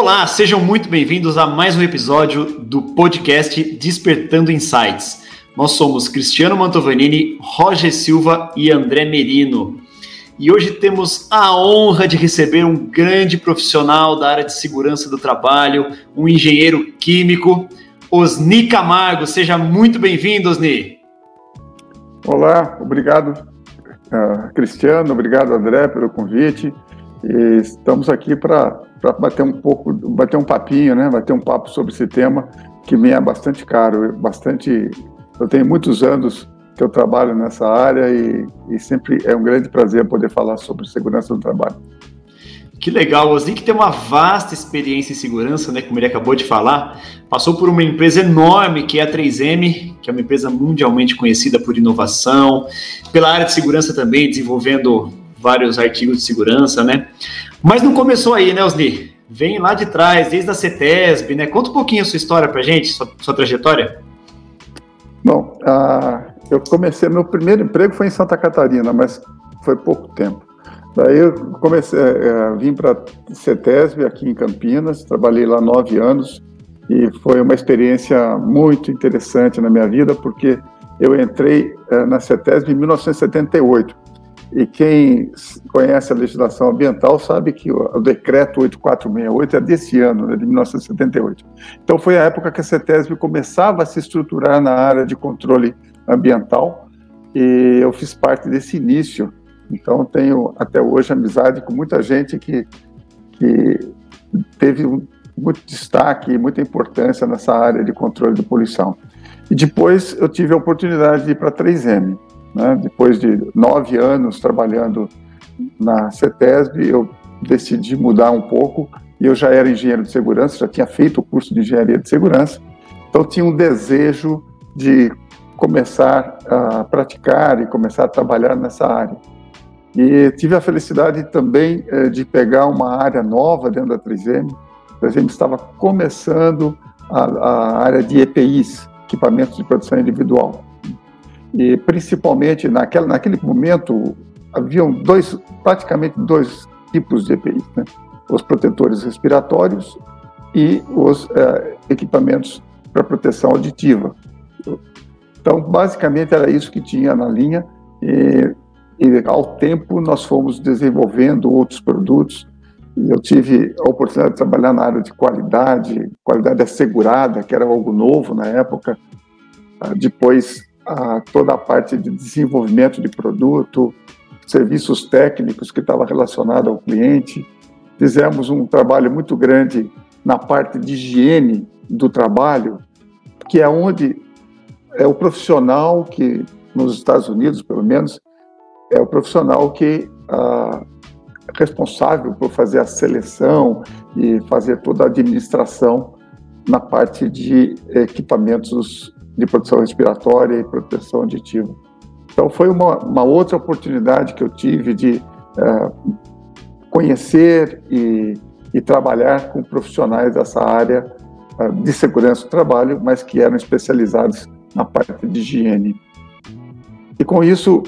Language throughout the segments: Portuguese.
Olá, sejam muito bem-vindos a mais um episódio do podcast Despertando Insights. Nós somos Cristiano Mantovanini, Roger Silva e André Merino. E hoje temos a honra de receber um grande profissional da área de segurança do trabalho, um engenheiro químico, Osni Camargo. Seja muito bem-vindo, Osni. Olá, obrigado, uh, Cristiano, obrigado, André, pelo convite. E estamos aqui para para bater um pouco, bater um papinho, né? Bater um papo sobre esse tema que me é bastante caro, bastante. Eu tenho muitos anos que eu trabalho nessa área e, e sempre é um grande prazer poder falar sobre segurança do trabalho. Que legal, o Osnick tem uma vasta experiência em segurança, né, como ele acabou de falar. Passou por uma empresa enorme que é a 3M, que é uma empresa mundialmente conhecida por inovação, pela área de segurança também, desenvolvendo vários artigos de segurança, né? Mas não começou aí, né, Osni? Vem lá de trás, desde a CETESB, né? Conta um pouquinho a sua história pra gente, sua, sua trajetória. Bom, uh, eu comecei, meu primeiro emprego foi em Santa Catarina, mas foi pouco tempo. Daí eu comecei, uh, vim para CETESB aqui em Campinas, trabalhei lá nove anos e foi uma experiência muito interessante na minha vida, porque eu entrei uh, na CETESB em 1978 e quem conhece a legislação ambiental sabe que o, decreto 8468 é desse ano, né, de 1978. Então foi a época que a CETESB começava a se estruturar na área de controle ambiental e eu fiz parte desse início. Então tenho até hoje amizade com muita gente que, que teve um, muito destaque, muita importância nessa área de controle de poluição. E depois eu tive a oportunidade de ir para a 3M. Né? Depois de nove anos trabalhando na CETESB, eu decidi mudar um pouco e eu já era engenheiro de segurança, já tinha feito o curso de engenharia de segurança, então tinha um desejo de começar a praticar e começar a trabalhar nessa área. E tive a felicidade também eh, de pegar uma área nova dentro da 3M. A 3M estava começando a, a área de EPIs, equipamentos de proteção individual. E principalmente naquela, naquele momento haviam dois, praticamente dois tipos de EPIs, né? os protetores respiratórios e os é, equipamentos para proteção auditiva. Então, basicamente era isso que tinha na linha e, e ao tempo nós fomos desenvolvendo outros produtos. Eu tive a oportunidade de trabalhar na área de qualidade, qualidade assegurada, que era algo novo na época. Ah, depois a toda a parte de desenvolvimento de produto, serviços técnicos que estava relacionado ao cliente. Fizemos um trabalho muito grande na parte de higiene do trabalho, que é onde é o profissional que, nos Estados Unidos, pelo menos, é o profissional que ah, é responsável por fazer a seleção e fazer toda a administração na parte de equipamentos de proteção respiratória e proteção auditiva. Então, foi uma, uma outra oportunidade que eu tive de uh, conhecer e, e, trabalhar com profissionais dessa área uh, de segurança do trabalho, mas que eram especializados na parte de higiene. E com isso,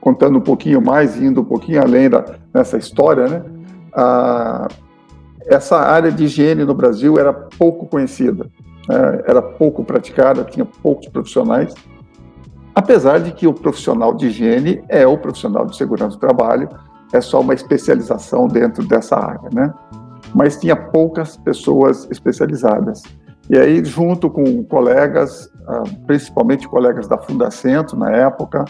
contando um pouquinho mais, indo um pouquinho além da, dessa história, né, essa área de higiene no Brasil era pouco conhecida. Né, era pouco praticada, tinha poucos profissionais, apesar de que o profissional de higiene é o profissional de segurança do trabalho, é só uma especialização dentro dessa área, né? Mas tinha poucas pessoas especializadas. E aí, junto com colegas, ah, principalmente colegas da Fundacentro na época,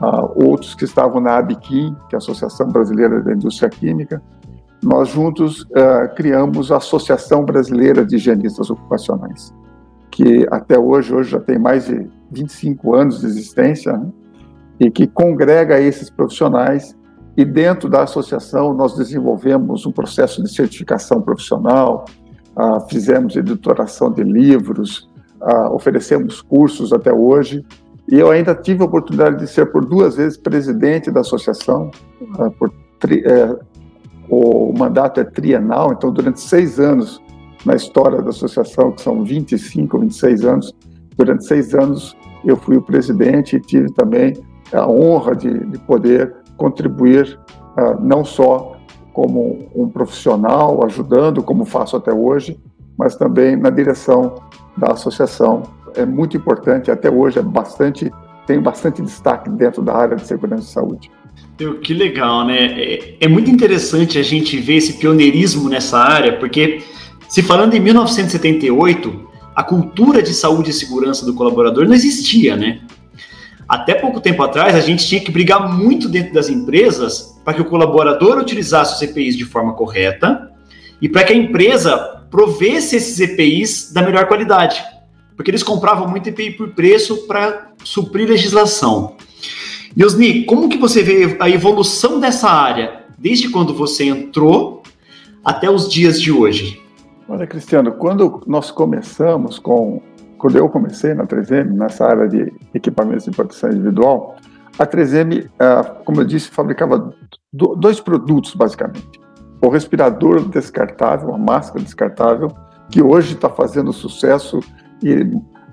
ah, outros que estavam na ABQUIM, que é a Associação Brasileira da Indústria Química, nós juntos uh, criamos a Associação Brasileira de Higienistas Ocupacionais, que até hoje, hoje já tem mais de 25 anos de existência, né? e que congrega esses profissionais. E dentro da associação nós desenvolvemos um processo de certificação profissional, uh, fizemos editoração de livros, uh, oferecemos cursos até hoje. E eu ainda tive a oportunidade de ser por duas vezes presidente da associação, por eh, o mandato é trienal, então durante seis anos na história da associação, que são 25, 26 anos, durante seis anos eu fui o presidente e tive também a honra de, de poder contribuir uh, não só como um profissional, ajudando, como faço até hoje, mas também na direção da associação. É muito importante, até hoje é bastante, tem bastante destaque dentro da área de segurança e saúde. Que legal, né? É, é muito interessante a gente ver esse pioneirismo nessa área, porque se falando em 1978, a cultura de saúde e segurança do colaborador não existia, né? Até pouco tempo atrás, a gente tinha que brigar muito dentro das empresas para que o colaborador utilizasse os EPIs de forma correta e para que a empresa provesse esses EPIs da melhor qualidade. Porque eles compravam muito EPI por preço para suprir legislação. Yosni, como que você vê a evolução dessa área desde quando você entrou até os dias de hoje? Olha, Cristiano, quando nós começamos com quando eu comecei na 3M, nessa área de equipamentos de proteção individual, a 3M, ah, como eu disse, fabricava dois produtos, basicamente. O respirador descartável, a máscara descartável, que hoje está fazendo sucesso e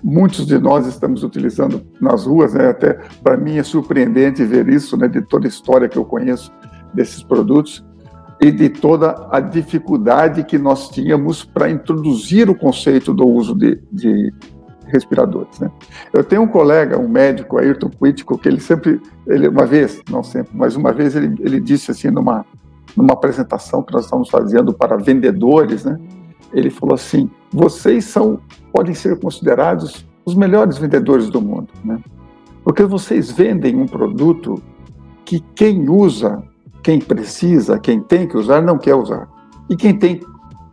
muitos de nós estamos utilizando nas ruas, né? até para mim é surpreendente ver isso, né? de toda a história que eu conheço desses produtos e de toda a dificuldade que nós tínhamos para introduzir o conceito do uso de, de respiradores. Né? Eu tenho um colega, um médico, Ayrton Quitico, que ele sempre, ele uma vez, não sempre, mas uma vez ele, ele disse assim numa numa apresentação que nós estamos fazendo para vendedores, né? Ele falou assim: vocês são podem ser considerados os melhores vendedores do mundo, né? Porque vocês vendem um produto que quem usa, quem precisa, quem tem que usar não quer usar e quem tem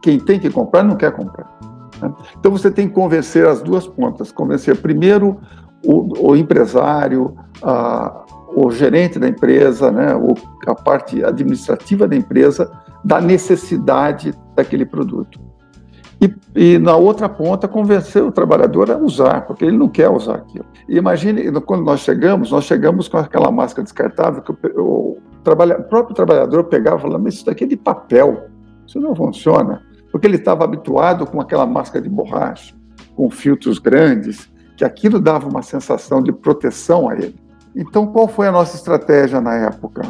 quem tem que comprar não quer comprar. Né? Então você tem que convencer as duas pontas, convencer primeiro o, o empresário, a, o gerente da empresa, né, a parte administrativa da empresa, da necessidade daquele produto. E, e, na outra ponta, convencer o trabalhador a usar, porque ele não quer usar aquilo. E imagine, quando nós chegamos, nós chegamos com aquela máscara descartável que o, o, o próprio trabalhador pegava e falava, mas isso daqui é de papel, isso não funciona porque ele estava habituado com aquela máscara de borracha, com filtros grandes, que aquilo dava uma sensação de proteção a ele. Então, qual foi a nossa estratégia na época?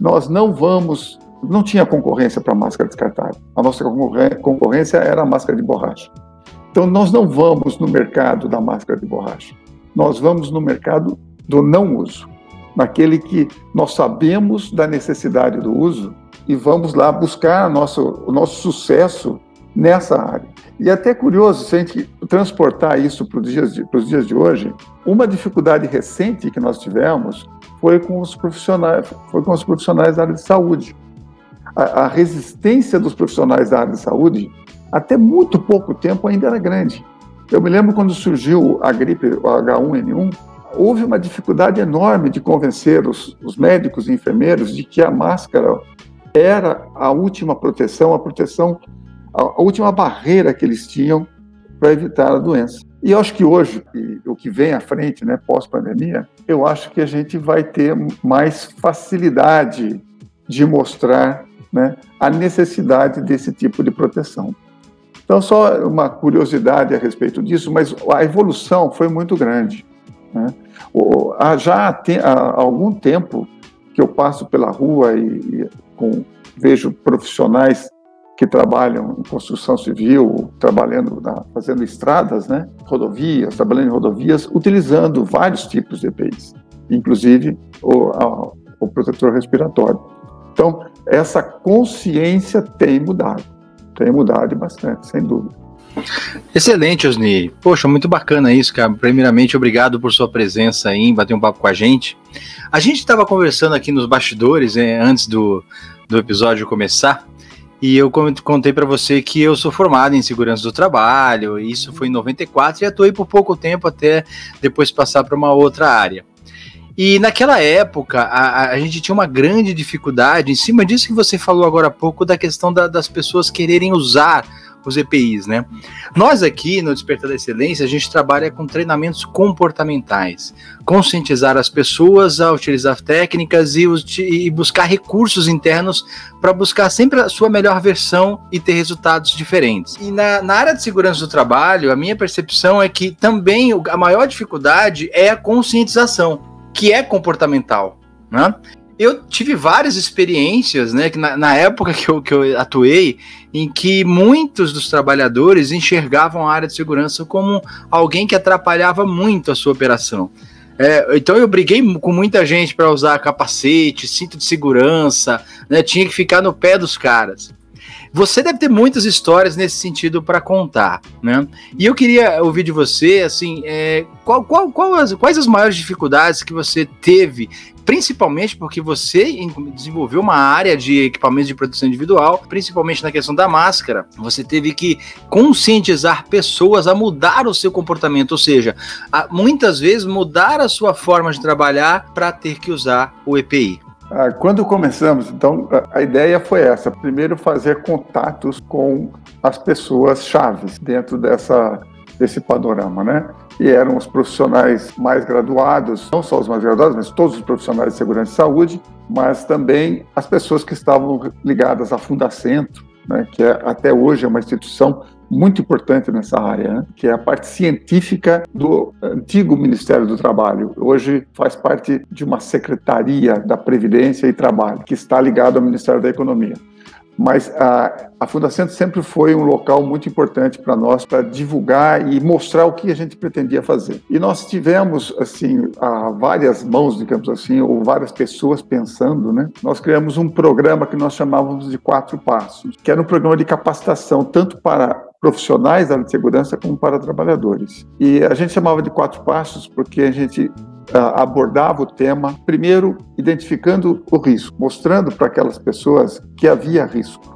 Nós não vamos, não tinha concorrência para máscara descartável. A nossa concorrência era a máscara de borracha. Então, nós não vamos no mercado da máscara de borracha. Nós vamos no mercado do não uso, naquele que nós sabemos da necessidade do uso e vamos lá buscar o nosso sucesso nessa área. E é até curioso, se a gente transportar isso para os dias, de, para os dias de hoje, uma dificuldade recente que nós tivemos foi com os profissionais, foi com os profissionais da área de saúde. A, a resistência dos profissionais da área de saúde, até muito pouco tempo, ainda era grande. Eu me lembro quando surgiu a gripe, o H1N1, houve uma dificuldade enorme de convencer os, os médicos e enfermeiros de que a máscara era a última proteção, a proteção, a, última barreira que eles tinham para evitar a doença. E eu acho que hoje, o que vem à frente, né, pós-pandemia, eu acho que a gente vai ter mais facilidade de mostrar né, a necessidade desse tipo de proteção. Então, só uma curiosidade a respeito disso, mas a evolução foi muito grande. Né? Já há algum tempo que eu passo pela rua e, e com, vejo profissionais que trabalham em construção civil, trabalhando na, fazendo estradas, né, rodovias, trabalhando em rodovias, utilizando vários tipos de EPIs, inclusive o, a, o protetor respiratório. Então, essa consciência tem mudado, tem mudado bastante, sem dúvida. Excelente, Osni. Poxa, muito bacana isso, cara. Primeiramente, obrigado por sua presença aí, bater um papo com a gente. A gente estava conversando aqui nos bastidores, né, antes do, do episódio começar, e eu contei para você que eu sou formado em segurança do trabalho, isso foi em 94 e atuei por pouco tempo até depois passar para uma outra área. E naquela época, a, a, gente tinha uma grande dificuldade, em cima disso que você falou agora há pouco, da questão da, das pessoas quererem usar os EPIs, né? Nós aqui no Despertar da Excelência, a gente trabalha com treinamentos comportamentais, conscientizar as pessoas a utilizar técnicas e, e buscar recursos internos para buscar sempre a sua melhor versão e ter resultados diferentes. E na, na área de segurança do trabalho, a minha percepção é que também a maior dificuldade é a conscientização, que é comportamental, né? eu tive várias experiências, né, que na, na, época que eu, que eu atuei, em que muitos dos trabalhadores enxergavam a área de segurança como alguém que atrapalhava muito a sua operação. É, então eu briguei com muita gente para usar capacete, cinto de segurança, né, tinha que ficar no pé dos caras. Você deve ter muitas histórias nesse sentido para contar, né? E eu queria ouvir de você, assim, é, qual, qual, qual as, quais as maiores dificuldades que você teve principalmente porque você desenvolveu uma área de equipamentos de proteção individual, principalmente na questão da máscara. Você teve que conscientizar pessoas a mudar o seu comportamento, ou seja, muitas vezes mudar a sua forma de trabalhar para ter que usar o EPI. Ah, quando começamos, então, a ideia foi essa: primeiro fazer contatos com as pessoas chaves dentro dessa, desse panorama, né? E eram os profissionais mais graduados, não só os mais graduados, mas todos os profissionais de segurança e saúde, mas também as pessoas que estavam ligadas à Fundacentro, né, que é, até hoje é uma instituição muito importante nessa área, né? que é a parte científica do antigo Ministério do Trabalho. Hoje faz parte de uma secretaria da Previdência e Trabalho, que está ligado ao Ministério da Economia. Mas a, a Fundação sempre foi um local muito importante para nós, para divulgar e mostrar o que a gente pretendia fazer. E nós tivemos, assim, várias mãos, digamos assim, ou várias pessoas pensando, né? Nós criamos um programa que nós chamávamos de Quatro Passos, que era um programa de capacitação, tanto para profissionais da área de segurança como para trabalhadores. E a gente chamava de quatro passos porque a gente ah, abordava o tema, primeiro identificando o risco, mostrando para aquelas pessoas que havia risco,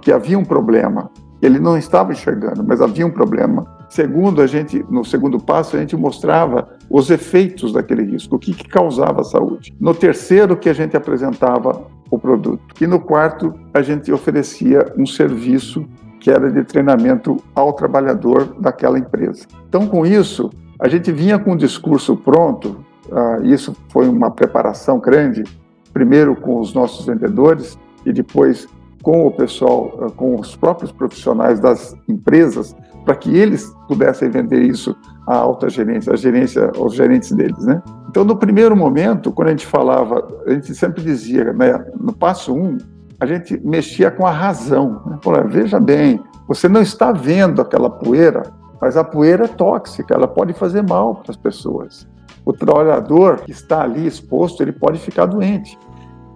que havia um problema. Ele não estava enxergando, mas havia um problema. Segundo, a gente, no segundo passo, a gente mostrava os efeitos daquele risco, o que, que causava a saúde. No terceiro, que a gente apresentava o produto. E no quarto, a gente oferecia um serviço que era de treinamento ao trabalhador daquela empresa. Então, com isso, a gente vinha com um discurso pronto, uh, isso foi uma preparação grande, primeiro com os nossos vendedores e depois com o pessoal, uh, com os próprios profissionais das empresas, para que eles pudessem vender isso à alta gerência, à gerência, aos gerentes deles, né? Então, no primeiro momento, quando a gente falava, a gente sempre dizia, né, no passo um, a gente mexia com a razão. Né? Veja bem, você não está vendo aquela poeira, mas a poeira é tóxica, ela pode fazer mal para as pessoas. O trabalhador que está ali exposto, ele pode ficar doente.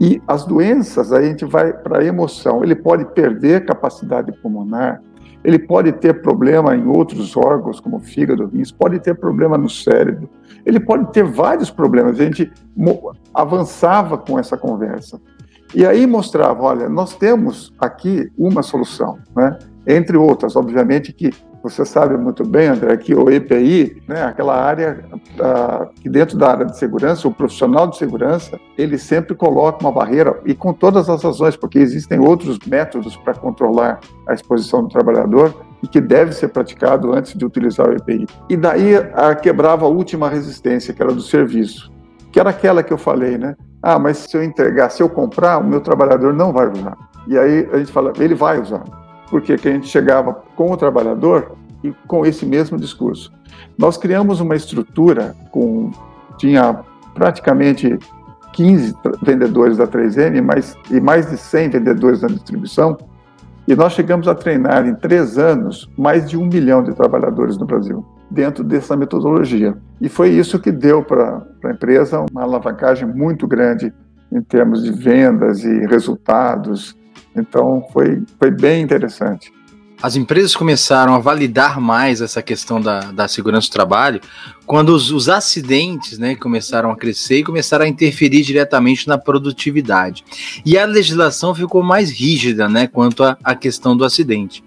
E as doenças, a gente vai para a emoção. Ele pode perder capacidade pulmonar, ele pode ter problema em outros órgãos, como fígado, rins, pode ter problema no cérebro, ele pode ter vários problemas. A gente avançava com essa conversa. E aí mostrava, olha, nós temos aqui uma solução, né? entre outras, obviamente que você sabe muito bem, André, que o EPI, né, aquela área uh, que dentro da área de segurança, o profissional de segurança, ele sempre coloca uma barreira, e com todas as razões, porque existem outros métodos para controlar a exposição do trabalhador, e que deve ser praticado antes de utilizar o EPI. E daí uh, quebrava a última resistência, que era do serviço, que era aquela que eu falei, né? Ah, mas se eu entregar, se eu comprar, o meu trabalhador não vai usar. E aí a gente fala, ele vai usar. Porque que a gente chegava com o trabalhador e com esse mesmo discurso. Nós criamos uma estrutura com tinha praticamente 15 vendedores da 3M mais, e mais de 100 vendedores na distribuição, e nós chegamos a treinar em três anos mais de um milhão de trabalhadores no Brasil dentro dessa metodologia. E foi isso que deu para a empresa uma alavancagem muito grande em termos de vendas e resultados. Então, foi, foi bem interessante as empresas começaram a validar mais essa questão da, da segurança do trabalho quando os, os, acidentes né, começaram a crescer e começaram a interferir diretamente na produtividade. E a legislação ficou mais rígida né, quanto à questão do acidente.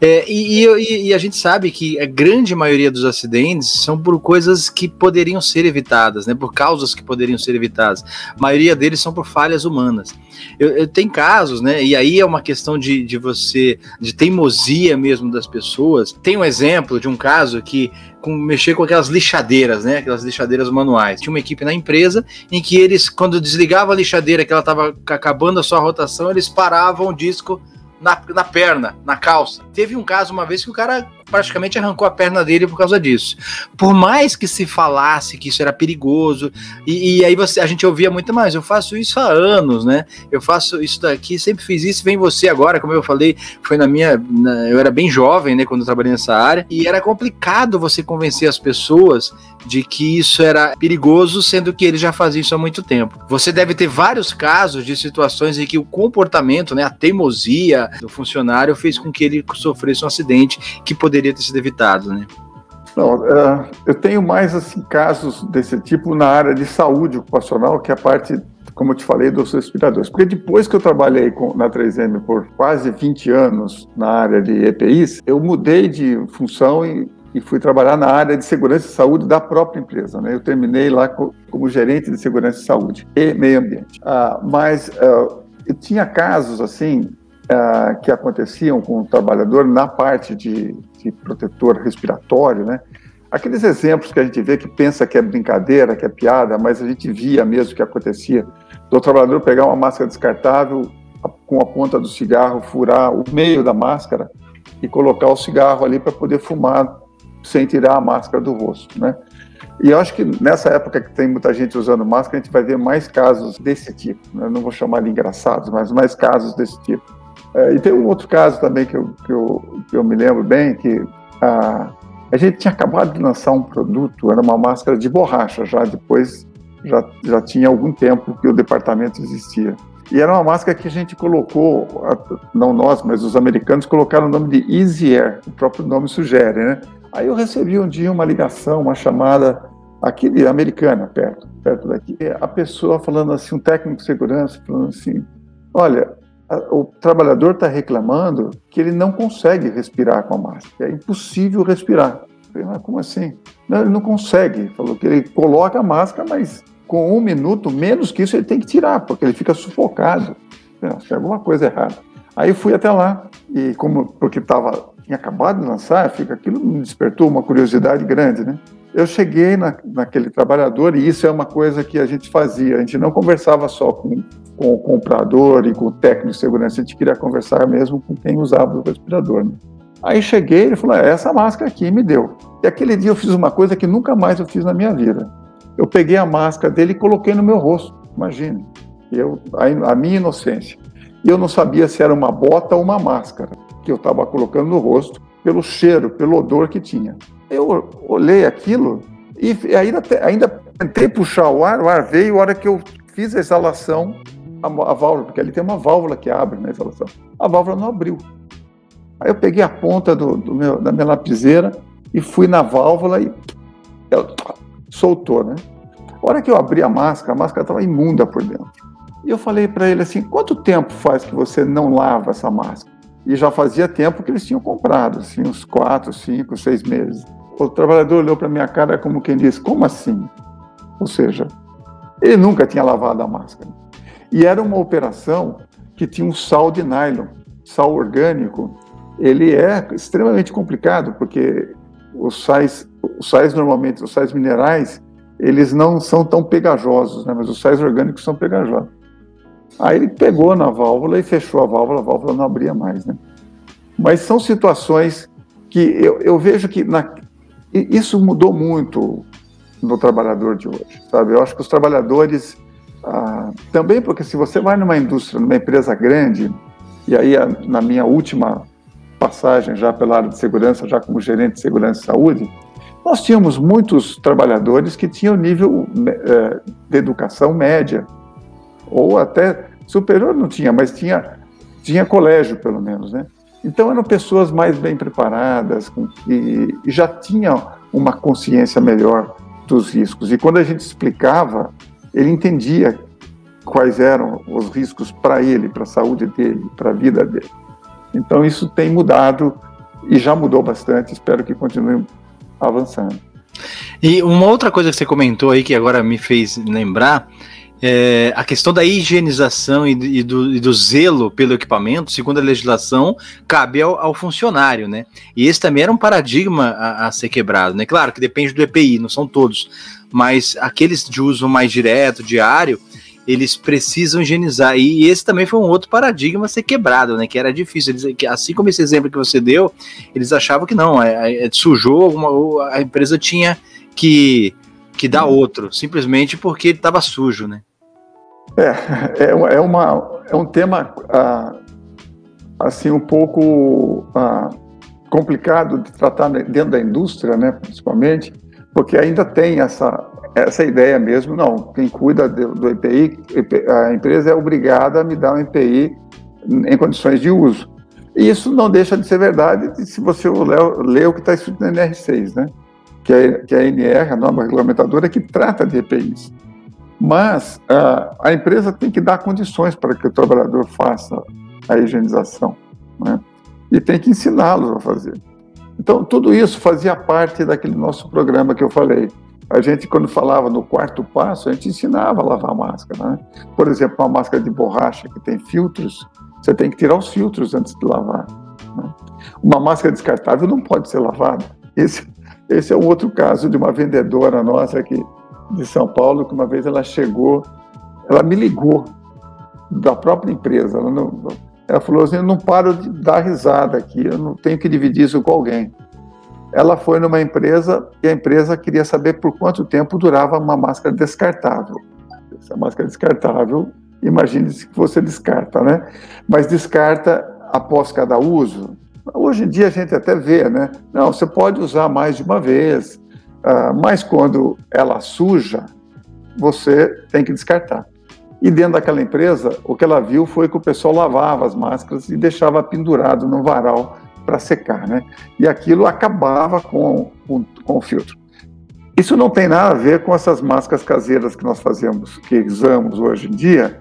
É, e, e, e, a gente sabe que a grande maioria dos acidentes são por coisas que poderiam ser evitadas, né, por causas que poderiam ser evitadas. A maioria deles são por falhas humanas. Eu, eu tem casos, né, e aí é uma questão de, de você, de teimosia mesmo das pessoas. Tem um exemplo de um caso que com, mexer com aquelas lixadeiras, né? Aquelas lixadeiras manuais. Tinha uma equipe na empresa em que eles, quando desligava a lixadeira, que ela estava acabando a sua rotação, eles paravam o disco na, na perna, na calça. Teve um caso uma vez que o cara praticamente arrancou a perna dele por causa disso. Por mais que se falasse que isso era perigoso, e, e aí você, a gente ouvia muito mais, eu faço isso há anos, né? Eu faço isso daqui, sempre fiz isso, vem você agora, como eu falei, foi na minha. Na, eu era bem jovem, né, quando eu trabalhei nessa área, e era complicado você convencer as pessoas de que isso era perigoso, sendo que eles já faziam isso há muito tempo. Você deve ter vários casos de situações em que o comportamento, né, a teimosia do funcionário fez com que ele sofresse um acidente que poderia ter sido evitado, né? Não, uh, eu tenho mais assim casos desse tipo na área de saúde ocupacional, que é a parte, como eu te falei, dos respiradores. Porque depois que eu trabalhei com, na 3M por quase 20 anos na área de EPIs, eu mudei de função e e fui trabalhar na área de segurança e saúde da própria empresa. Né? Eu terminei lá como gerente de segurança e saúde e meio ambiente. Ah, mas uh, tinha casos assim uh, que aconteciam com o trabalhador na parte de, de protetor respiratório, né? Aqueles exemplos que a gente vê que pensa que é brincadeira, que é piada, mas a gente via mesmo que acontecia do trabalhador pegar uma máscara descartável com a ponta do cigarro, furar o meio da máscara e colocar o cigarro ali para poder fumar sem tirar a máscara do rosto, né? E eu acho que nessa época que tem muita gente usando máscara, a gente vai ver mais casos desse tipo. Né? Não vou chamar de engraçados, mas mais casos desse tipo. É, e tem um outro caso também que eu, que eu, que eu me lembro bem, que a, a gente tinha acabado de lançar um produto, era uma máscara de borracha, já depois já, já tinha algum tempo que o departamento existia. E era uma máscara que a gente colocou, não nós, mas os americanos colocaram o nome de Easy Air, o próprio nome sugere, né? Aí eu recebi um dia uma ligação, uma chamada aqui de americana, perto, perto daqui. A pessoa falando assim, um técnico de segurança, falando assim: olha, o trabalhador está reclamando que ele não consegue respirar com a máscara. É impossível respirar. Eu falei, como assim? Não, ele não consegue. Falou que ele coloca a máscara, mas com um minuto, menos que isso, ele tem que tirar, porque ele fica sufocado. Tem alguma coisa errada. Aí fui até lá, e como porque estava tinha acabado de lançar, fica, aquilo me despertou uma curiosidade grande, né? Eu cheguei na, naquele trabalhador e isso é uma coisa que a gente fazia. A gente não conversava só com, com o comprador e com o técnico de segurança, a gente queria conversar mesmo com quem usava o respirador. Né? Aí cheguei, ele falou: é, essa máscara aqui me deu. E aquele dia eu fiz uma coisa que nunca mais eu fiz na minha vida. Eu peguei a máscara dele e coloquei no meu rosto. Imagine. Eu, a, a minha inocência. E eu não sabia se era uma bota ou uma máscara que eu estava colocando no rosto, pelo cheiro, pelo odor que tinha. Eu olhei aquilo e ainda, ainda tentei puxar o ar, o ar veio, a hora que eu fiz a exalação, a, a válvula, porque ali tem uma válvula que abre na exalação, a válvula não abriu. Aí eu peguei a ponta do, do meu, da minha lapiseira e fui na válvula e ela soltou, né? A hora que eu abri a máscara, a máscara estava imunda por dentro. E eu falei para ele assim: quanto tempo faz que você não lava essa máscara? E já fazia tempo que eles tinham comprado, assim, uns quatro, cinco, seis meses. O trabalhador olhou para minha cara como quem diz: Como assim? Ou seja, ele nunca tinha lavado a máscara. E era uma operação que tinha um sal de nylon, sal orgânico. Ele é extremamente complicado, porque os sais, os sais normalmente, os sais minerais, eles não são tão pegajosos, né? mas os sais orgânicos são pegajosos. Aí ele pegou na válvula e fechou a válvula, a válvula não abria mais, né? Mas são situações que eu, eu vejo que na, isso mudou muito no trabalhador de hoje, sabe? Eu acho que os trabalhadores ah, também porque se você vai numa indústria, numa empresa grande, e aí na minha última passagem já pela área de segurança, já como gerente de segurança e saúde, nós tínhamos muitos trabalhadores que tinham nível eh, de educação média, ou até superior não tinha, mas tinha, tinha colégio pelo menos, né? Então eram pessoas mais bem preparadas e, e já tinham uma consciência melhor dos riscos. E quando a gente explicava, ele entendia quais eram os riscos para ele, para a saúde dele, para a vida dele. Então isso tem mudado e já mudou bastante. Espero que continue avançando. E uma outra coisa que você comentou aí que agora me fez lembrar é, a questão da higienização e, e, do, e, do, zelo pelo equipamento, segundo a legislação, cabe ao, ao, funcionário, né? E esse também era um paradigma a, a, ser quebrado, né? Claro que depende do EPI, não são todos, mas aqueles de uso mais direto, diário, eles precisam higienizar. E esse também foi um outro paradigma a ser quebrado, né? Que era difícil. Eles, assim como esse exemplo que você deu, eles achavam que não, é, é, sujou, alguma, a empresa tinha que, que dar outro, simplesmente porque ele estava sujo, né? É, é, é, uma, é um tema ah, assim um pouco ah, complicado de tratar dentro da indústria, né, principalmente, porque ainda tem essa essa ideia mesmo, não, quem cuida do, do EPI, a empresa é obrigada a me dar um EPI em condições de uso. E isso não deixa de ser verdade se você ler o que está escrito na NR6, né? que, é, que é a NR, a norma regulamentadora, que trata de EPIs. Mas uh, a empresa tem que dar condições para que o trabalhador faça a higienização. Né? E tem que ensiná-los a fazer. Então, tudo isso fazia parte daquele nosso programa que eu falei, a gente, quando falava no quarto passo, a gente ensinava a lavar a máscara. Né? Por exemplo, uma máscara de borracha que tem filtros, você tem que tirar os filtros antes de lavar. Né? Uma máscara descartável não pode ser lavada. Esse, esse é um outro caso de uma vendedora nossa aqui de São Paulo, que uma vez ela chegou, ela me ligou da própria empresa. Ela, não, ela falou assim: eu não paro de dar risada aqui, eu não tenho que dividir isso com alguém ela foi numa empresa e a empresa queria saber por quanto tempo durava uma máscara descartável. Essa máscara descartável, imagine-se que você descarta, né? Mas descarta após cada uso. Hoje em dia a gente até vê, né? Não, você pode usar mais de uma vez, uh, mas quando ela suja, você tem que descartar. E dentro daquela empresa, o que ela viu foi que o pessoal lavava as máscaras e deixava pendurado no varal para secar, né? E aquilo acabava com, com, com, o filtro. Isso não tem nada a ver com essas máscaras caseiras que nós fazemos, que usamos hoje em dia,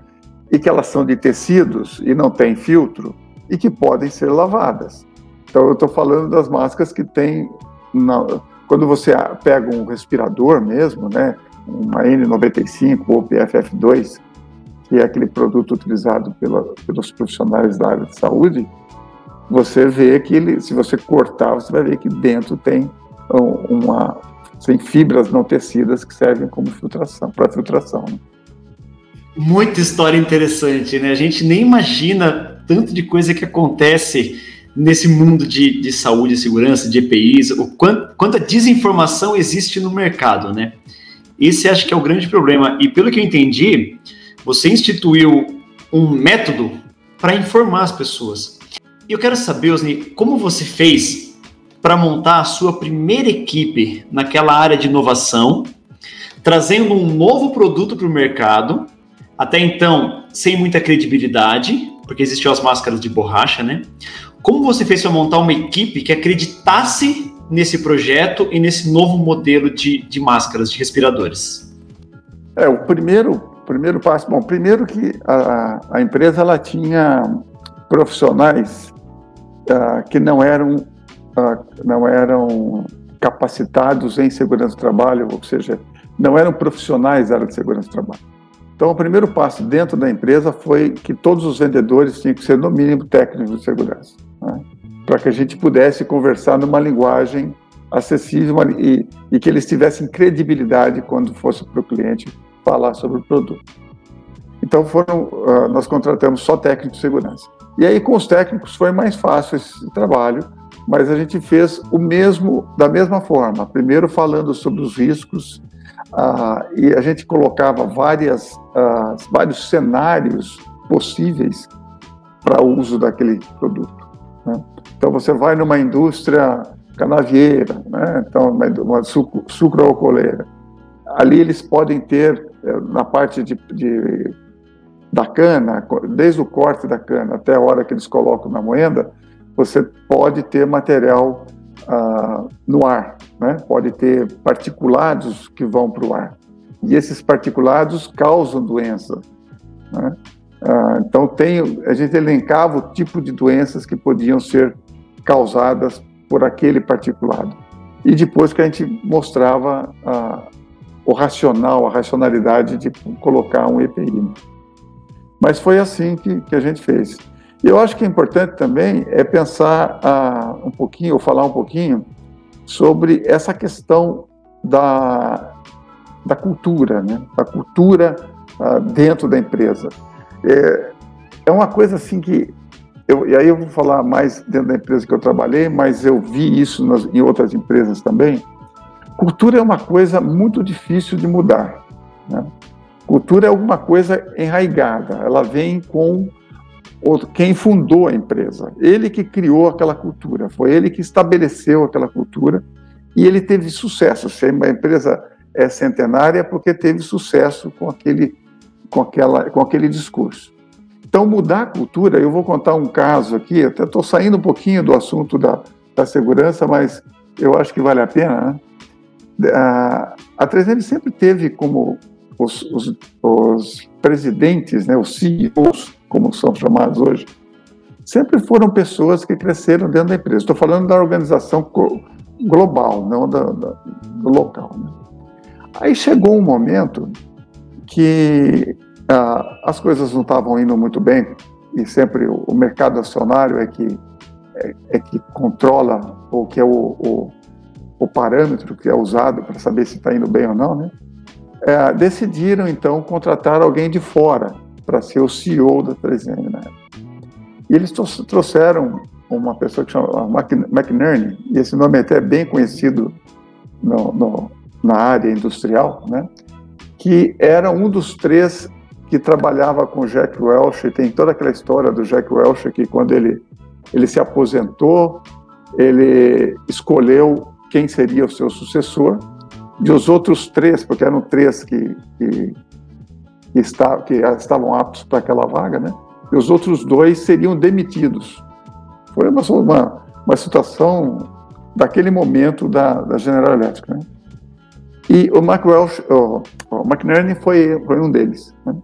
e que elas são de tecidos e não tem filtro, e que podem ser lavadas. Então, eu estou falando das máscaras que tem. Na, quando você pega um respirador mesmo, né, uma N95 ou PFF2, que é aquele produto utilizado pela, pelos profissionais da área de saúde, você vê que ele, se você cortar, você vai ver que dentro tem uma tem fibras não tecidas que servem como filtração, para filtração. Né? Muita história interessante, né? A gente nem imagina tanto de coisa que acontece nesse mundo de, de saúde e segurança, de EPIs, o quanto, quanta desinformação existe no mercado, né? Esse acho que é o grande problema. E pelo que eu entendi, você instituiu um método para informar as pessoas. E eu quero saber, Osni, como você fez para montar a sua primeira equipe naquela área de inovação, trazendo um novo produto para o mercado, até então sem muita credibilidade, porque existiam as máscaras de borracha, né? Como você fez para montar uma equipe que acreditasse nesse projeto e nesse novo modelo de, de máscaras, de respiradores? É, o primeiro, primeiro passo, bom, primeiro que a, a empresa ela tinha profissionais uh, que não eram, uh, não eram capacitados em segurança do trabalho, ou seja, não eram profissionais da área de segurança do trabalho. Então, o primeiro passo dentro da empresa foi que todos os vendedores tinham que ser, no mínimo, técnicos de segurança, né? para que a gente pudesse conversar numa linguagem acessível e, e que eles tivessem credibilidade quando fosse para o cliente falar sobre o produto. Então, foram, uh, nós contratamos só técnicos de segurança. E aí com os técnicos foi mais fácil esse trabalho, mas a gente fez o mesmo da mesma forma. Primeiro falando sobre os riscos uh, e a gente colocava várias uh, vários cenários possíveis para o uso daquele produto. Né? Então você vai numa indústria canavieira, né? então uma, uma sucro, sucroalcooleira. Ali eles podem ter eh, na parte de, de da cana, desde o corte da cana até a hora que eles colocam na moenda, você pode ter material ah, no ar, né? pode ter particulados que vão para o ar. E esses particulados causam doença. Né? Ah, então, tem, a gente elencava o tipo de doenças que podiam ser causadas por aquele particulado. E depois que a gente mostrava ah, o racional, a racionalidade de colocar um EPI. Mas foi assim que, que a gente fez. Eu acho que é importante também é pensar uh, um pouquinho, ou falar um pouquinho, sobre essa questão da, da cultura, né? da cultura uh, dentro da empresa. É, é uma coisa assim que eu, e aí eu vou falar mais dentro da empresa que eu trabalhei, mas eu vi isso nas, em outras empresas também. Cultura é uma coisa muito difícil de mudar. Né? Cultura é alguma coisa enraigada, ela vem com quem fundou a empresa. Ele que criou aquela cultura, foi ele que estabeleceu aquela cultura e ele teve sucesso. Se a empresa é centenária, porque teve sucesso com aquele, com aquela, com aquele discurso. Então, mudar a cultura, eu vou contar um caso aqui, até estou saindo um pouquinho do assunto da, da segurança, mas eu acho que vale a pena. Né? A, a 3M sempre teve como os, os, os, presidentes, né, os CEOs, como são chamados hoje, sempre foram pessoas que cresceram dentro da empresa. Estou falando da organização global, não da, da, do local. Né? Aí chegou um momento que ah, as coisas não estavam indo muito bem e sempre o, mercado acionário é que é, é, que controla ou que é o, o, o parâmetro que é usado para saber se está indo bem ou não, né? É, decidiram então contratar alguém de fora para ser o CEO da 3M na E eles trouxeram uma pessoa que chama McNerney, e esse nome é até bem conhecido no, no, na área industrial, né? Que era um dos três que trabalhava com Jack Welch, e tem toda aquela história do Jack Welch que quando ele, ele se aposentou, ele escolheu quem seria o seu sucessor, e os outros três, porque eram três que, que, que, está, que estavam aptos para aquela vaga, né? e os outros dois seriam demitidos. Foi uma, uma, uma situação daquele momento da, da General Electric. Né? E o Mark Welch, o, o McNerney foi, foi um deles. Né?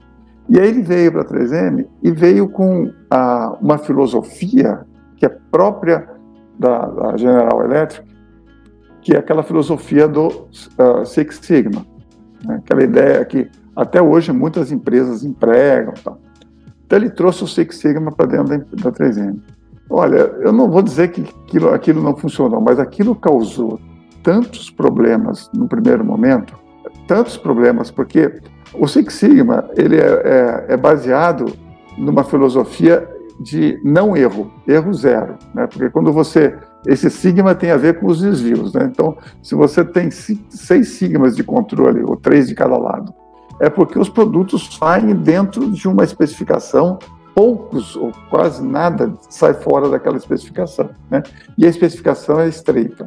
E aí ele veio para a 3M e veio com a, uma filosofia que é própria da, da, General Electric, que é aquela filosofia do uh, Six Sigma, né? aquela ideia que até hoje muitas empresas empregam. Tá? Então ele trouxe o Six Sigma para dentro da, da 3M. Olha, eu não vou dizer que aquilo, aquilo não funcionou, mas aquilo causou tantos problemas no primeiro momento, tantos problemas, porque o Six Sigma ele é, é, é baseado numa filosofia de não erro, erro zero, né? Porque quando você esse sigma tem a ver com os desvios, né? Então, se você tem seis sigmas de controle ou três de cada lado, é porque os produtos saem dentro de uma especificação, poucos ou quase nada sai fora daquela especificação, né? E a especificação é estreita.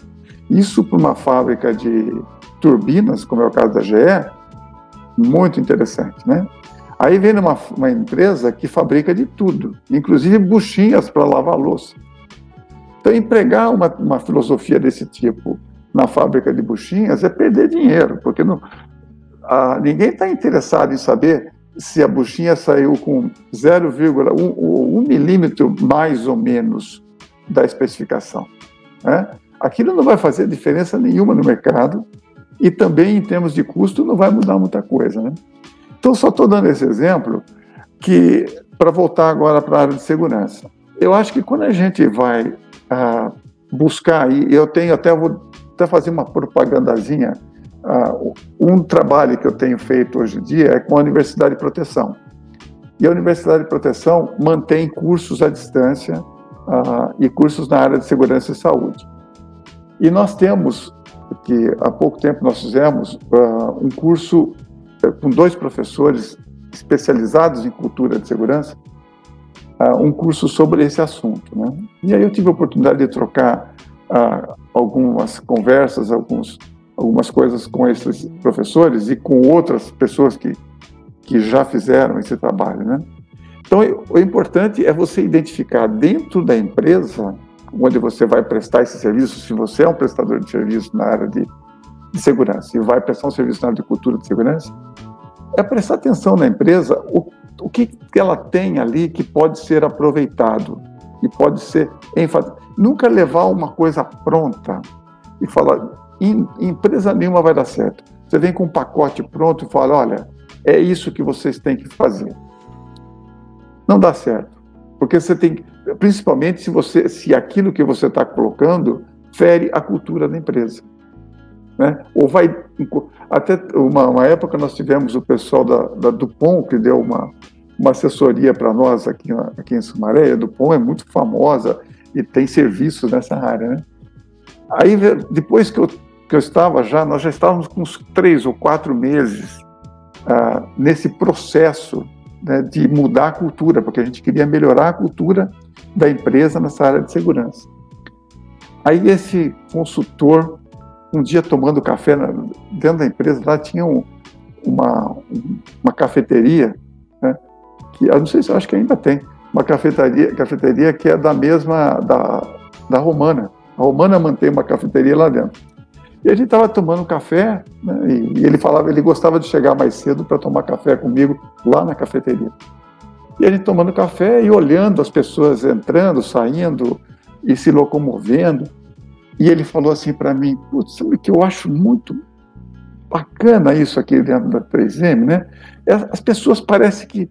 Isso para uma fábrica de turbinas, como é o caso da GE, muito interessante, né? Aí vem uma, uma empresa que fabrica de tudo, inclusive buchinhas para lavar louça. Então, empregar uma, uma filosofia desse tipo na fábrica de buchinhas é perder dinheiro, porque não, a, ninguém está interessado em saber se a buchinha saiu com 0,1 um milímetro mais ou menos da especificação. Né? Aquilo não vai fazer diferença nenhuma no mercado e também em termos de custo não vai mudar muita coisa. Né? Então, só estou dando esse exemplo que para voltar agora para a área de segurança. Eu acho que quando a gente vai ah, buscar, e eu tenho até, vou até fazer uma propagandazinha, ah, um trabalho que eu tenho feito hoje em dia é com a Universidade de Proteção. E a Universidade de Proteção mantém cursos à distância ah, e cursos na área de segurança e saúde. E nós temos que há pouco tempo nós fizemos uh, um curso uh, com dois professores especializados em cultura de segurança, uh, um curso sobre esse assunto. Né? E aí eu tive a oportunidade de trocar ah, algumas conversas, alguns, algumas coisas com esses professores e com outras pessoas que, que já fizeram esse trabalho. Né? Então, o importante é você identificar dentro da empresa onde você vai prestar esse serviço, se você é um prestador de serviço na área de, de segurança e vai prestar um serviço na área de cultura de segurança, é prestar atenção na empresa o, o que ela tem ali que pode ser aproveitado e pode ser enfatizado. Nunca levar uma coisa pronta e falar, em, empresa nenhuma vai dar certo. Você vem com um pacote pronto e fala, olha, é isso que vocês têm que fazer. Não dá certo, porque você tem principalmente se você, se aquilo que você está colocando fere a cultura da empresa, né? Ou vai até uma, uma época nós tivemos o pessoal da, da Dupont que deu uma, uma assessoria para nós aqui, aqui em Sumaré. A Dupont é muito famosa e tem serviços nessa área, né? Aí, depois que eu, que eu estava já, nós já estávamos com uns três ou quatro meses ah, nesse processo né, de mudar a cultura, porque a gente queria melhorar a cultura da empresa nessa área de segurança. Aí esse consultor, um dia tomando café na, dentro da empresa, lá tinha um, uma, uma cafeteria, né, que eu não sei se eu acho que ainda tem, uma cafeteria, cafeteria que é da mesma, da, da Romana. A Romana mantém uma cafeteria lá dentro. E a gente estava tomando café, né, e, e, ele falava, ele gostava de chegar mais cedo para tomar café comigo lá na cafeteria. E a gente tomando café e olhando as pessoas entrando, saindo e se locomovendo. E ele falou assim para mim: Putz, sabe que eu acho muito bacana isso aqui dentro da 3M, né? É, as pessoas parecem que,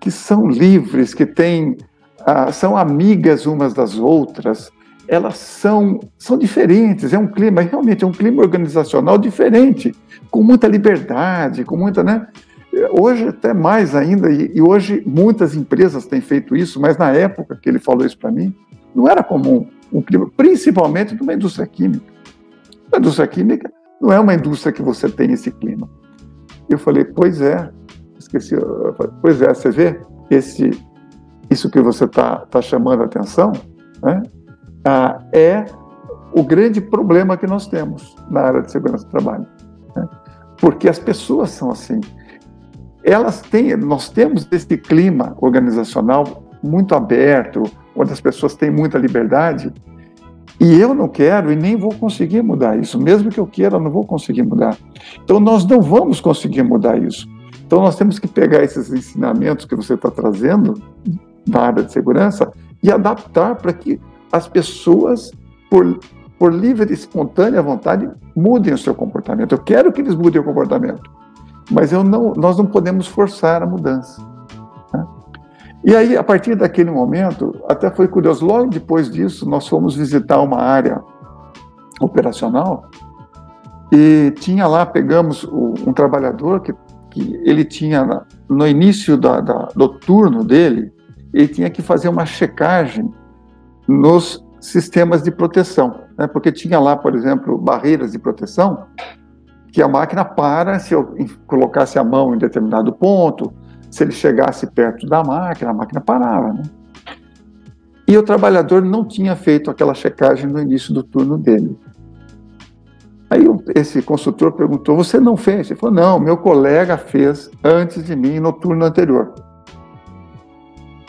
que são livres, que têm, ah, são amigas umas das outras, elas são, são diferentes, é um clima, realmente é um clima organizacional diferente, com muita liberdade, com muita, né? Hoje até mais ainda, e, hoje muitas empresas têm feito isso, mas na época que ele falou isso para mim, não era comum um clima, principalmente numa indústria química. A indústria química não é uma indústria que você tem esse clima. Eu falei, pois é, esqueci, pois é, você vê esse, isso que você está tá chamando a atenção, né? ah, é o grande problema que nós temos na área de segurança do trabalho. Né? Porque as pessoas são assim. Elas têm, nós temos esse clima organizacional muito aberto, onde as pessoas têm muita liberdade, e eu não quero e nem vou conseguir mudar isso. Mesmo que eu queira, eu não vou conseguir mudar. Então, nós não vamos conseguir mudar isso. Então, nós temos que pegar esses ensinamentos que você está trazendo na área de segurança e adaptar para que as pessoas, por, por livre e espontânea vontade, mudem o seu comportamento. Eu quero que eles mudem o comportamento, mas não, nós não podemos forçar a mudança. Né? E aí, a partir daquele momento, até foi curioso, logo depois disso, nós fomos visitar uma área operacional e tinha lá, pegamos um trabalhador que, que ele tinha, no início da, da, do turno dele, ele tinha que fazer uma checagem nos sistemas de proteção, né? porque tinha lá, por exemplo, barreiras de proteção que a máquina para se eu colocasse a mão em determinado ponto, se ele chegasse perto da máquina, a máquina parava. Né? E o trabalhador não tinha feito aquela checagem no início do turno dele. Aí esse consultor perguntou: Você não fez? Ele falou: Não, meu colega fez antes de mim no turno anterior.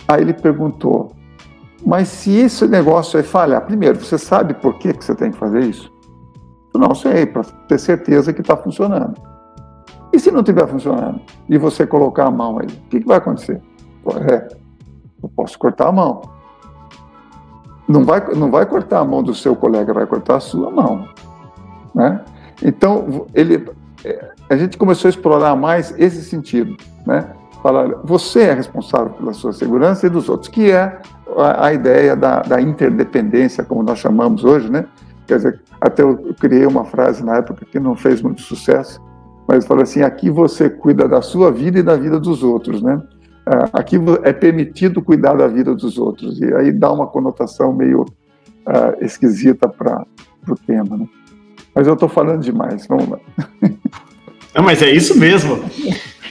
Aí ele perguntou: mas se esse negócio aí falhar, primeiro, você sabe por que, que você tem que fazer isso? Não sei, para ter certeza que está funcionando. E se não estiver funcionando? E você colocar a mão aí, o que, que vai acontecer? É, eu posso cortar a mão. Não vai, não vai cortar a mão do seu colega, vai cortar a sua mão. Né? Então, ele, é, a gente começou a explorar mais esse sentido. Né? Falar, você é responsável pela sua segurança e dos outros, que é a, a ideia da, da, interdependência, como nós chamamos hoje, né? Quer dizer, até eu criei uma frase na época que não fez muito sucesso, mas fala assim: aqui você cuida da sua vida e da vida dos outros, né? Ah, aqui é permitido cuidar da vida dos outros e aí dá uma conotação meio uh, esquisita para o tema, né? Mas eu estou falando demais, vamos lá. Não, mas é isso mesmo.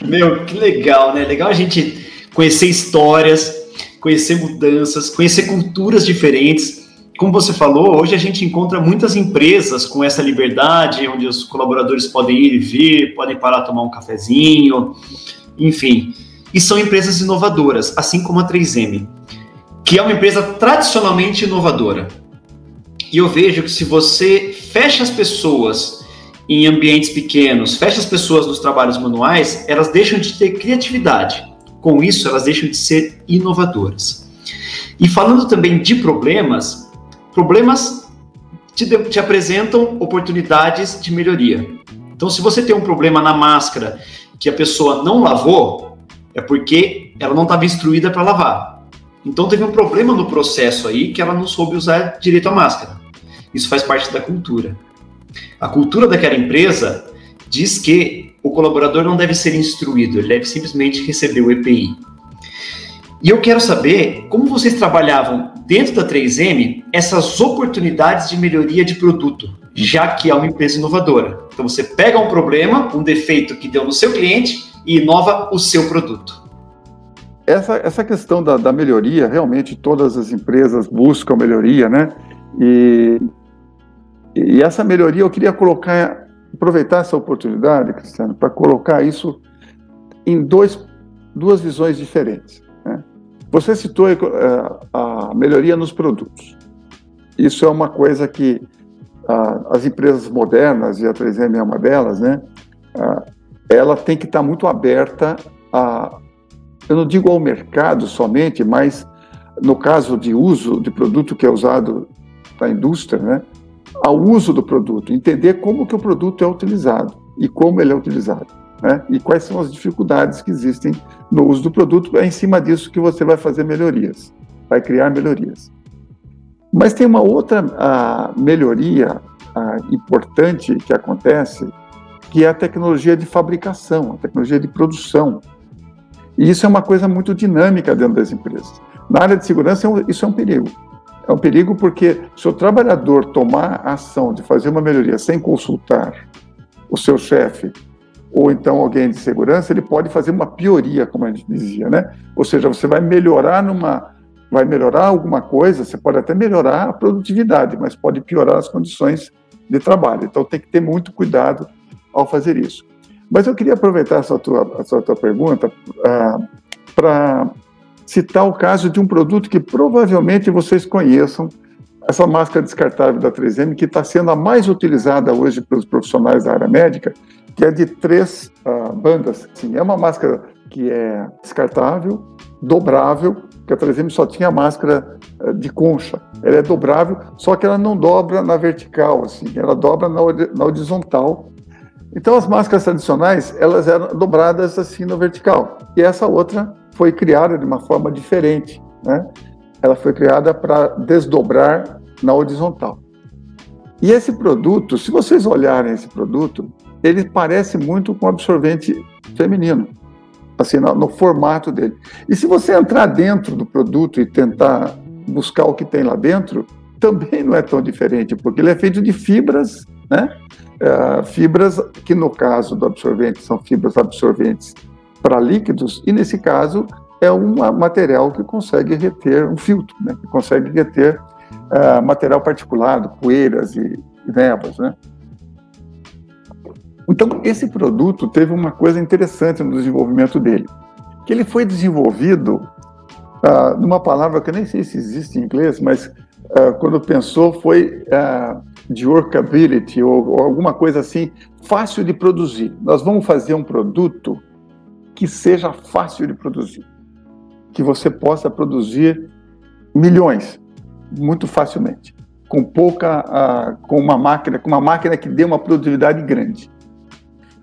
Meu, que legal, né? Legal a gente conhecer histórias, conhecer mudanças, conhecer culturas diferentes. Como você falou, hoje a gente encontra muitas empresas com essa liberdade, onde os colaboradores podem ir e vir, podem parar tomar um cafezinho, enfim. E são empresas inovadoras, assim como a 3M, que é uma empresa tradicionalmente inovadora. E eu vejo que se você fecha as pessoas em ambientes pequenos, fecha as pessoas nos trabalhos manuais, elas deixam de ter criatividade com isso, elas deixam de ser inovadoras. E falando também de problemas, problemas te, te apresentam oportunidades de melhoria. Então, se você tem um problema na máscara que a pessoa não lavou, é porque ela não estava instruída para lavar. Então, teve um problema no processo aí que ela não soube usar direito a máscara. Isso faz parte da cultura. A cultura daquela empresa diz que o colaborador não deve ser instruído, ele deve simplesmente receber o EPI. E eu quero saber como vocês trabalhavam dentro da 3M essas oportunidades de melhoria de produto, já que é uma empresa inovadora. Então você pega um problema, um defeito que deu no seu cliente e inova o seu produto. Essa, essa questão da, da melhoria, realmente todas as empresas buscam melhoria, né? E, e essa melhoria eu queria colocar, aproveitar essa oportunidade, Cristiano, para colocar isso em dois, duas visões diferentes. Você citou é, a melhoria nos produtos. Isso é uma coisa que as empresas modernas, e a 3M é uma delas, né? ela tem que estar muito aberta a, eu não digo ao mercado somente, mas no caso de uso de produto que é usado na indústria, né? ao uso do produto, entender como que o produto é utilizado e como ele é utilizado, né? E quais são as dificuldades que existem no uso do produto. É em cima disso que você vai fazer melhorias, vai criar melhorias. Mas tem uma outra a, melhoria a, importante que acontece, que é a tecnologia de fabricação, a tecnologia de produção. E isso é uma coisa muito dinâmica dentro das empresas. Na área de segurança, é isso é um perigo. É um perigo porque se o trabalhador tomar a ação de fazer uma melhoria sem consultar o seu chefe ou então alguém de segurança, ele pode fazer uma pioria, como a gente dizia, né? Ou seja, você vai melhorar numa vai melhorar alguma coisa, você pode até melhorar a produtividade, mas pode piorar as condições de trabalho. Então tem que ter muito cuidado ao fazer isso. Mas eu queria aproveitar essa tua, essa tua pergunta uh, para citar o caso de um produto que provavelmente vocês conheçam, essa máscara descartável da 3M, que está sendo a mais utilizada hoje pelos profissionais da área médica, que é de três uh, bandas. Sim, é uma máscara que é descartável, dobrável, que a 3M só tinha máscara uh, de concha. Ela é dobrável, só que ela não dobra na vertical, assim, ela dobra na, na horizontal. Então as máscaras tradicionais, elas eram dobradas assim no vertical. E essa outra foi criada de uma forma diferente, né? Ela foi criada para desdobrar na horizontal. E esse produto, se vocês olharem esse produto, ele parece muito com absorvente feminino, assim, no, no formato dele. E se você entrar dentro do produto e tentar buscar o que tem lá dentro, também não é tão diferente, porque ele é feito de fibras, né? Uh, fibras que no caso do absorvente são fibras absorventes para líquidos, e nesse caso é um material que consegue reter um filtro, né? que consegue reter uh, material particulado, poeiras e, e névoas. Né? Então, esse produto teve uma coisa interessante no desenvolvimento dele, que ele foi desenvolvido uh, numa palavra que eu nem sei se existe em inglês, mas uh, quando pensou foi uh, de workability ou, ou alguma coisa assim, fácil de produzir. Nós vamos fazer um produto que seja fácil de produzir, que você possa produzir milhões muito facilmente, com pouca, com uma máquina, com uma máquina que dê uma produtividade grande.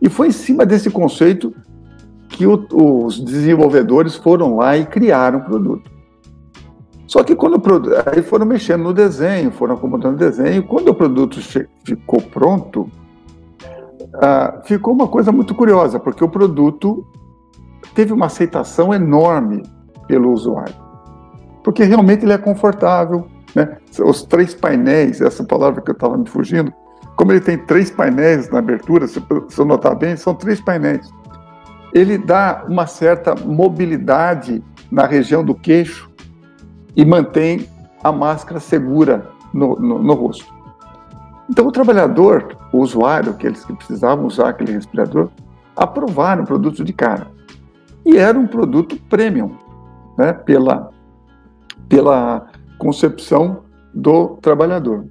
E foi em cima desse conceito que o, os desenvolvedores foram lá e criaram o produto. Só que quando aí foram mexendo no desenho, foram acomodando o desenho, quando o produto ficou pronto, uh, ficou uma coisa muito curiosa, porque o produto teve uma aceitação enorme pelo usuário. Porque realmente ele é confortável, né? Os três painéis, essa palavra que eu estava me fugindo, como ele tem três painéis na abertura, se eu notar bem, são três painéis. Ele dá uma certa mobilidade na região do queixo e mantém a máscara segura no, no, no rosto. Então, o trabalhador, o usuário, aqueles que precisavam usar aquele respirador, aprovaram o produto de cara e era um produto premium, né, pela, pela concepção do trabalhador.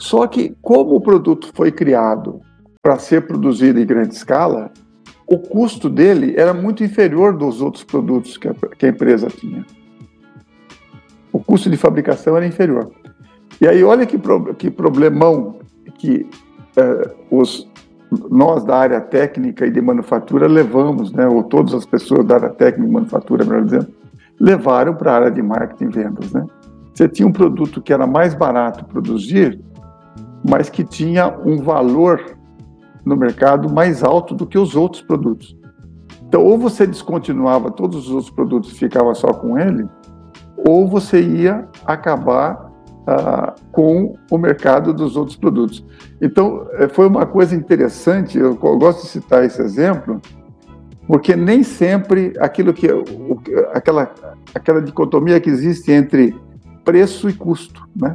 Só que, como o produto foi criado para ser produzido em grande escala, o custo dele era muito inferior dos outros produtos que a, que a empresa tinha. O custo de fabricação era inferior. E aí, olha que, pro, que problemão que eh, os nós da área técnica e de manufatura levamos, né, ou todas as pessoas da área técnica e manufatura, melhor dizendo, levaram para a área de marketing e vendas. Né? Você tinha um produto que era mais barato produzir, mas que tinha um valor no mercado mais alto do que os outros produtos. Então, ou você descontinuava todos os outros produtos e ficava só com ele, ou você ia acabar ah, com o mercado dos outros produtos. Então, eh, foi uma coisa interessante, eu, gosto de citar esse exemplo, porque nem sempre aquilo que aquela aquela dicotomia que existe entre preço e custo, né?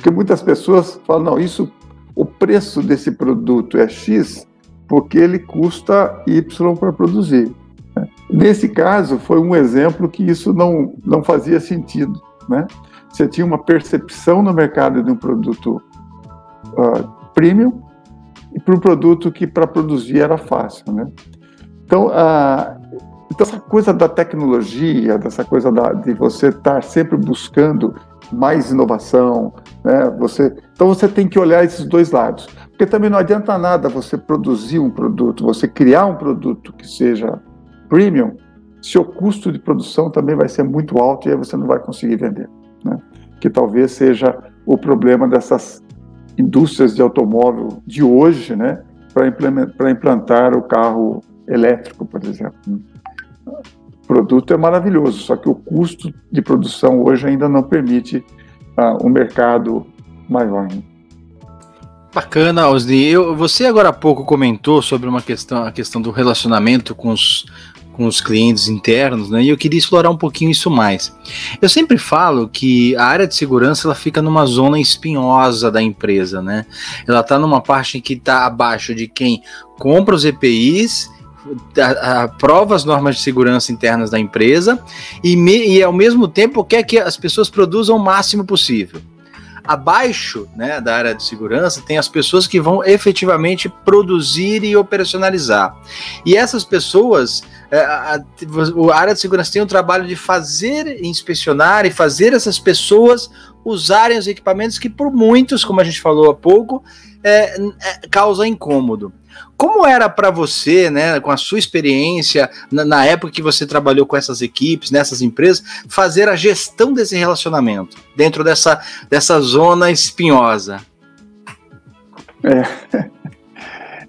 Porque muitas pessoas falam não, isso o preço desse produto é X porque ele custa Y para produzir. Né? Nesse caso, foi um exemplo que isso não, não fazia sentido. Né? Você tinha uma percepção no mercado de um produto uh, premium e para um produto que para produzir era fácil. Né? Então, uh, então, essa coisa da tecnologia, dessa coisa da, de você estar sempre buscando mais inovação, né? Você, então você tem que olhar esses dois lados, porque também não adianta nada você produzir um produto, você criar um produto que seja premium, se o custo de produção também vai ser muito alto e aí você não vai conseguir vender, né? Que talvez seja o problema dessas indústrias de automóvel de hoje, né? Para implantar o carro elétrico, por exemplo. Produto é maravilhoso, só que o custo de produção hoje ainda não permite uh, um mercado maior. Né? Bacana, Osni. Você agora há pouco comentou sobre uma questão, a questão do relacionamento com os, com os clientes internos, né? E eu queria explorar um pouquinho isso mais. Eu sempre falo que a área de segurança ela fica numa zona espinhosa da empresa, né? Ela está numa parte que está abaixo de quem compra os EPIs aprova as normas de segurança internas da empresa e, me, e ao mesmo tempo quer que as pessoas produzam o máximo possível. Abaixo né, da área de segurança tem as pessoas que vão efetivamente produzir e operacionalizar. E essas pessoas, é, a, a, a área de segurança tem o trabalho de fazer, inspecionar e fazer essas pessoas usarem os equipamentos que, por muitos, como a gente falou há pouco, é, é, causa incômodo. Como era para você, né, com a sua experiência, na, na, época que você trabalhou com essas equipes, nessas empresas, fazer a gestão desse relacionamento dentro dessa, dessa zona espinhosa? É.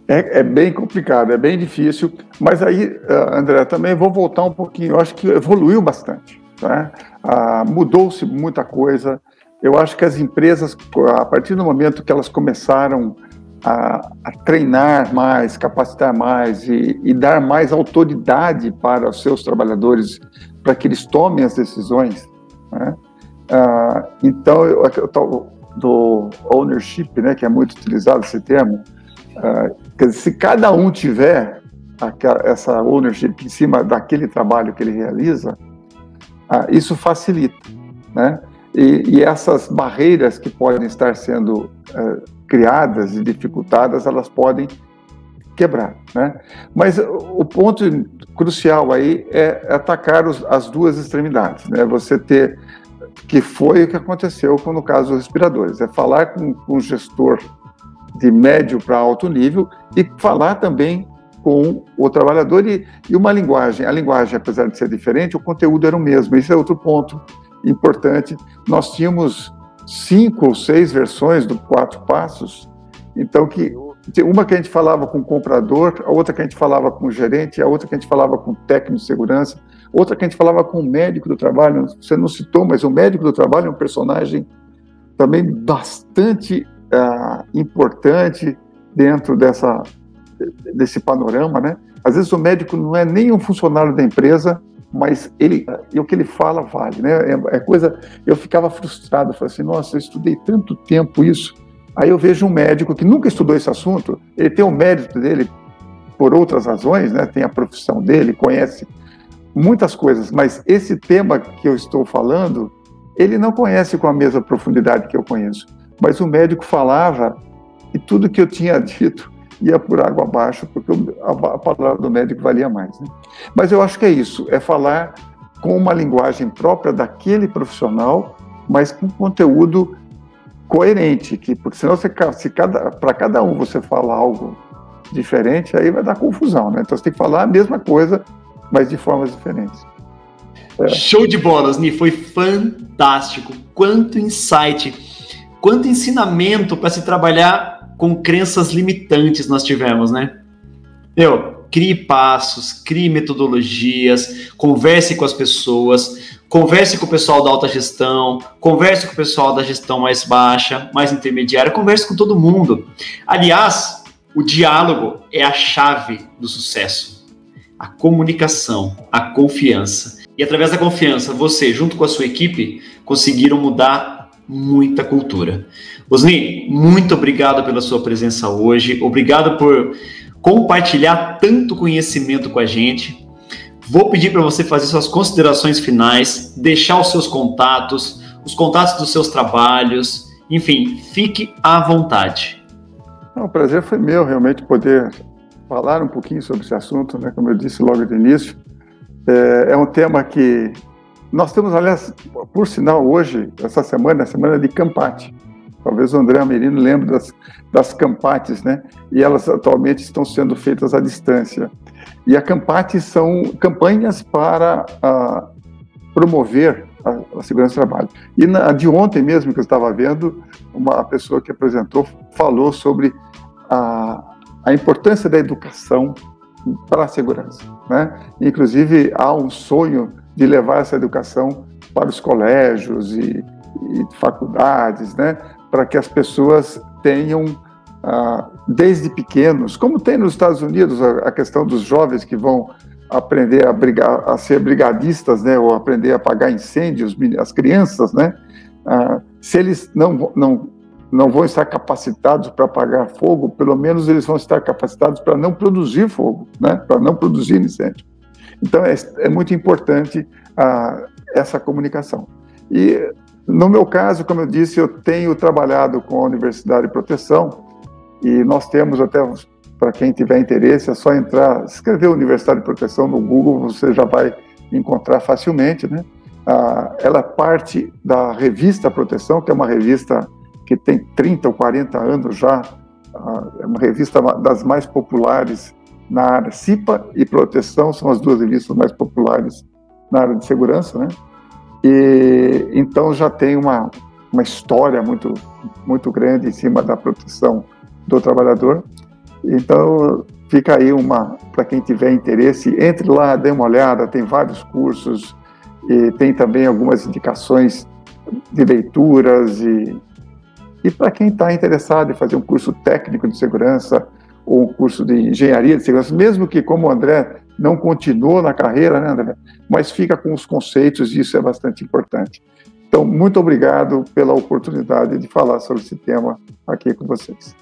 É, é, bem complicado, é bem difícil, mas aí, ah, André, também vou voltar um pouquinho. Eu acho que evoluiu bastante, né? ah, mudou-se muita coisa. Eu acho que as empresas, a partir do momento que elas começaram a, a treinar mais, capacitar mais e, e, dar mais autoridade para os seus trabalhadores, para que eles tomem as decisões. Né? Ah, então, eu, eu, do ownership, né, que é muito utilizado esse termo, ah, se cada um tiver aquela, essa ownership em cima daquele trabalho que ele realiza, ah, isso facilita, né? E, e, essas barreiras que podem estar sendo uh, criadas e dificultadas, elas podem quebrar, né? Mas o ponto crucial aí é atacar os, as duas extremidades, né? Você ter que foi o que aconteceu com no caso dos respiradores, é falar com, o gestor de médio para alto nível e falar também com o trabalhador e, e, uma linguagem. A linguagem, apesar de ser diferente, o conteúdo era o mesmo. Isso é outro ponto importante. Nós tínhamos cinco ou seis versões do Quatro Passos, então que uma que a gente falava com o comprador, a outra que a gente falava com o gerente, a outra que a gente falava com o técnico de segurança, outra que a gente falava com o médico do trabalho. Você não citou, mas o médico do trabalho é um personagem também bastante uh, importante dentro dessa desse panorama, né? Às vezes o médico não é nem um funcionário da empresa, mas ele e o que ele fala vale, né? É, é coisa. Eu ficava frustrado, falei assim, nossa, eu estudei tanto tempo isso. Aí eu vejo um médico que nunca estudou esse assunto, ele tem o mérito dele por outras razões, né? Tem a profissão dele, conhece muitas coisas, mas esse tema que eu estou falando, ele não conhece com a mesma profundidade que eu conheço. Mas o médico falava e tudo que eu tinha dito ia por água abaixo, porque a, palavra do médico valia mais. Né? Mas eu acho que é isso, é falar com uma linguagem própria daquele profissional, mas com conteúdo coerente, que porque senão você, se cada, para cada um você fala algo diferente, aí vai dar confusão, né? Então você tem que falar a mesma coisa, mas de formas diferentes. É. Show de bolas, Ni, foi fantástico. Quanto insight, quanto ensinamento para se trabalhar com crenças limitantes nós tivemos, né? Meu, crie passos, crie metodologias, converse com as pessoas, converse com o pessoal da alta gestão, converse com o pessoal da gestão mais baixa, mais intermediária, converse com todo mundo. Aliás, o diálogo é a chave do sucesso. A comunicação, a confiança. E através da confiança, você, junto com a sua equipe, conseguiram mudar muita cultura. Osni, muito obrigado pela sua presença hoje. Obrigado por compartilhar tanto conhecimento com a gente. Vou pedir para você fazer suas considerações finais, deixar os seus contatos, os contatos dos seus trabalhos, enfim, fique à vontade. O prazer foi meu realmente poder falar um pouquinho sobre esse assunto, né? Como eu disse logo no início, é, é um tema que nós temos, aliás, por sinal, hoje, essa semana, a semana de Campate. Talvez o André Amerino lembre das, das Campates, né? E elas atualmente estão sendo feitas à distância. E a Campate são campanhas para a, promover a, a, segurança do trabalho. E na, de ontem mesmo que eu estava vendo, uma pessoa que apresentou falou sobre a, a importância da educação para a segurança. Né? Inclusive, há um sonho de levar essa educação para os colégios e, e faculdades, né? para que as pessoas tenham, ah, desde pequenos, como tem nos Estados Unidos a, a, questão dos jovens que vão aprender a, brigar, a ser brigadistas, né, ou aprender a apagar incêndios, as crianças, né, ah, se eles não, não, não vão estar capacitados para apagar fogo, pelo menos eles vão estar capacitados para não produzir fogo, né, para não produzir incêndio. Então é, é muito importante ah, essa comunicação. E no meu caso, como eu disse, eu tenho trabalhado com a Universidade de Proteção e nós temos até, para quem tiver interesse, é só entrar, escrever Universidade de Proteção no Google, você já vai encontrar facilmente, né? Ah, ela é parte da revista Proteção, que é uma revista que tem 30 ou 40 anos já, ah, é uma revista das mais populares na área. CIPA e Proteção são as duas revistas mais populares na área de segurança, né? E então já tem uma, uma história muito, muito grande em cima da proteção do trabalhador. Então fica aí uma para quem tiver interesse, entre lá, dê uma olhada, tem vários cursos e tem também algumas indicações de leituras e e para quem está interessado em fazer um curso técnico de segurança um curso de engenharia de segurança, mesmo que, como o André não continuou na carreira, né, André? Mas fica com os conceitos e isso é bastante importante. Então, muito obrigado pela oportunidade de falar sobre esse tema aqui com vocês.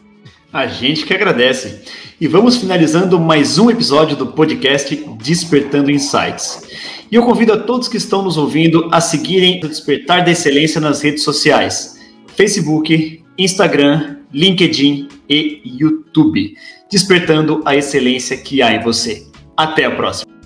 A gente que agradece. E vamos finalizando mais um episódio do podcast Despertando Insights. E eu convido a todos que estão nos ouvindo a seguirem o Despertar da Excelência nas redes sociais: Facebook, Instagram, LinkedIn e YouTube. Despertando a excelência que há em você. Até a próxima.